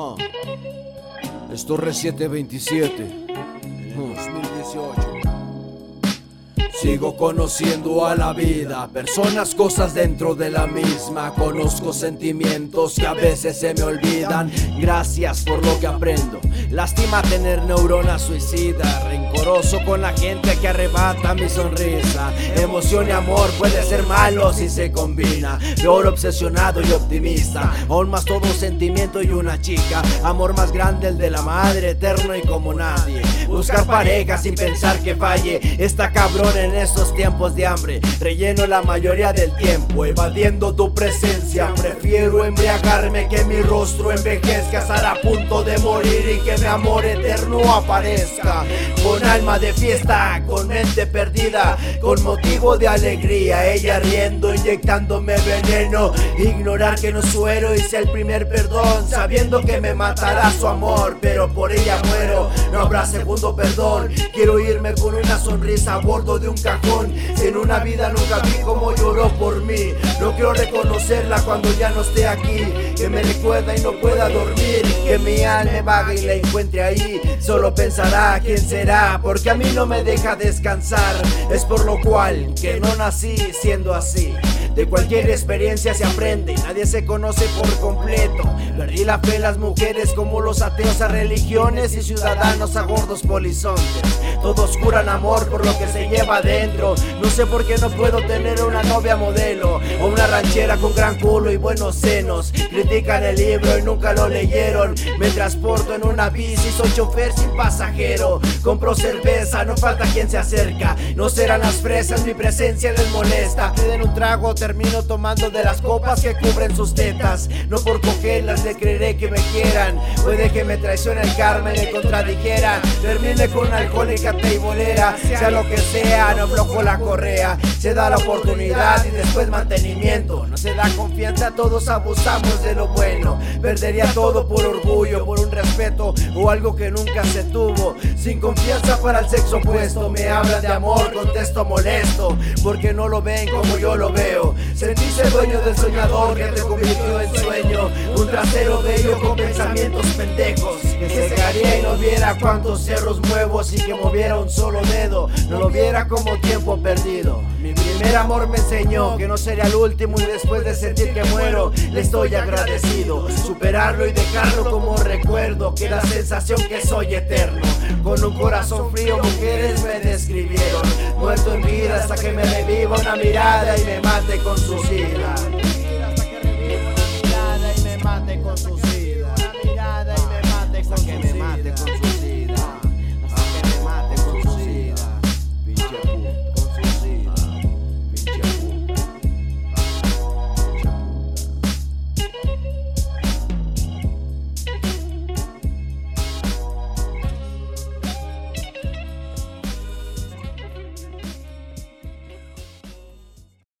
Huh. Esto es 727. 2018. Sigo conociendo a la vida, personas, cosas dentro de la misma. Conozco sentimientos que a veces se me olvidan. Gracias por lo que aprendo. Lástima tener neuronas suicidas. Rencoroso con la gente que arrebata mi sonrisa. Emoción y amor puede ser malo si se combina. Peor obsesionado y optimista. Aún más todo sentimiento y una chica. Amor más grande el de la madre, eterno y como nadie. Buscar pareja sin pensar que falle. Está cabrón estos tiempos de hambre. Relleno la mayoría del tiempo, evadiendo tu presencia. Prefiero embriagarme que mi rostro envejezca, estar a punto de morir y que mi amor eterno aparezca. Con alma de fiesta, con mente perdida, con motivo de alegría. Ella riendo, inyectándome veneno. Ignorar que no suero sea el primer perdón, sabiendo que me matará su amor, pero por ella muero. No habrá segundo perdón. Quiero irme con una sonrisa a bordo de un cajón. En una vida nunca vi como lloró por mí. No quiero reconocerla cuando ya no esté aquí. Que me recuerda y no pueda dormir. Que mi alma vaga y la encuentre ahí. Solo pensará quién será. Porque a mí no me deja descansar. Es por lo cual que no nací siendo así. De cualquier experiencia se aprende, nadie se conoce por completo. Perdí la fe las mujeres como los ateos a religiones y ciudadanos a gordos polizontes. Todos curan amor por lo que se lleva adentro. No sé por qué no puedo tener una novia modelo o una ranchera con gran culo y buenos senos. Critican el libro y nunca lo leyeron. Me transporto en una bici, soy chofer sin pasajero. Compro cerveza, no falta quien se acerca. No serán las fresas, mi presencia les molesta. Piden un trago, termino tomando de las copas que cubren sus tetas. No por cogerlas le creeré que me quieran. Puede que me traicione el karma y me contradijera. Termine con una alcohólica teibolera. Sea lo que sea, no aflojo la correa. Se da la oportunidad y después mantenimiento. No se da confianza, todos abusamos de lo bueno. Perdería todo por orgullo, por un respeto o algo que nunca se tuvo. Sin confianza para el sexo opuesto. Me hablan de amor, contesto molesto. Porque no lo ven como yo lo veo. Sentirse dueño del soñador que te convirtió en sueño. Un trasero bello con pensamientos pendejos. Que se cegaría y no viera cuántos cerros muevo sin que moviera un solo dedo. No lo viera como tiempo perdido. Mi primer amor me enseñó que no sería el último y después de sentir que muero, le estoy agradecido. Superarlo y dejarlo como recuerdo, que la sensación que soy eterno. Con un corazón frío, mujeres me describieron. Muerto en vida hasta que me reviva una mirada y me mate con su sida. tem contusão.